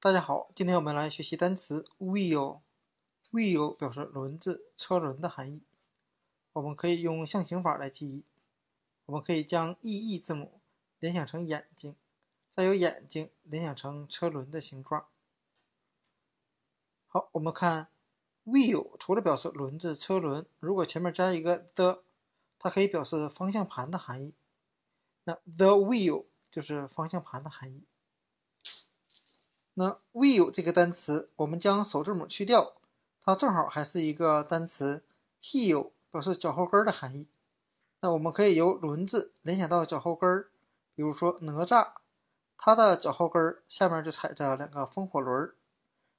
大家好，今天我们来学习单词 wheel。wheel 表示轮子、车轮的含义。我们可以用象形法来记忆。我们可以将 ee 字母联想成眼睛，再由眼睛联想成车轮的形状。好，我们看 wheel 除了表示轮子、车轮，如果前面加一个 the，它可以表示方向盘的含义。那 the wheel 就是方向盘的含义。那 wheel 这个单词，我们将首字母去掉，它正好还是一个单词 heel，表示脚后跟的含义。那我们可以由轮子联想到脚后跟儿，比如说哪吒，它的脚后跟儿下面就踩着两个风火轮儿。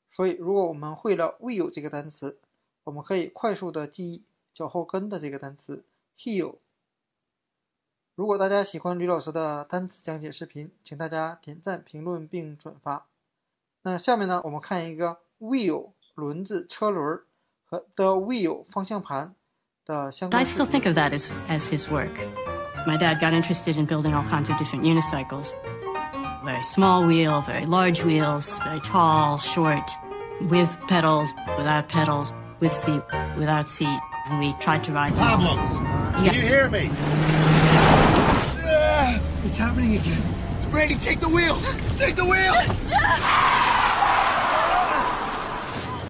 所以，如果我们会了 wheel 这个单词，我们可以快速的记忆脚后跟的这个单词 heel。如果大家喜欢吕老师的单词讲解视频，请大家点赞、评论并转发。那下面呢，我们看一个 wheel 轮子、车轮和 the wheel 方向盘的相关。I still think of that as as his work. My dad got interested in building all kinds of different unicycles. Very small wheel, very large wheels, very tall, short, with pedals, without pedals, with seat, without seat, and we tried to ride. Pablo, Yeah. can you hear me? Randy, take the wheel. Take the wheel. Ah!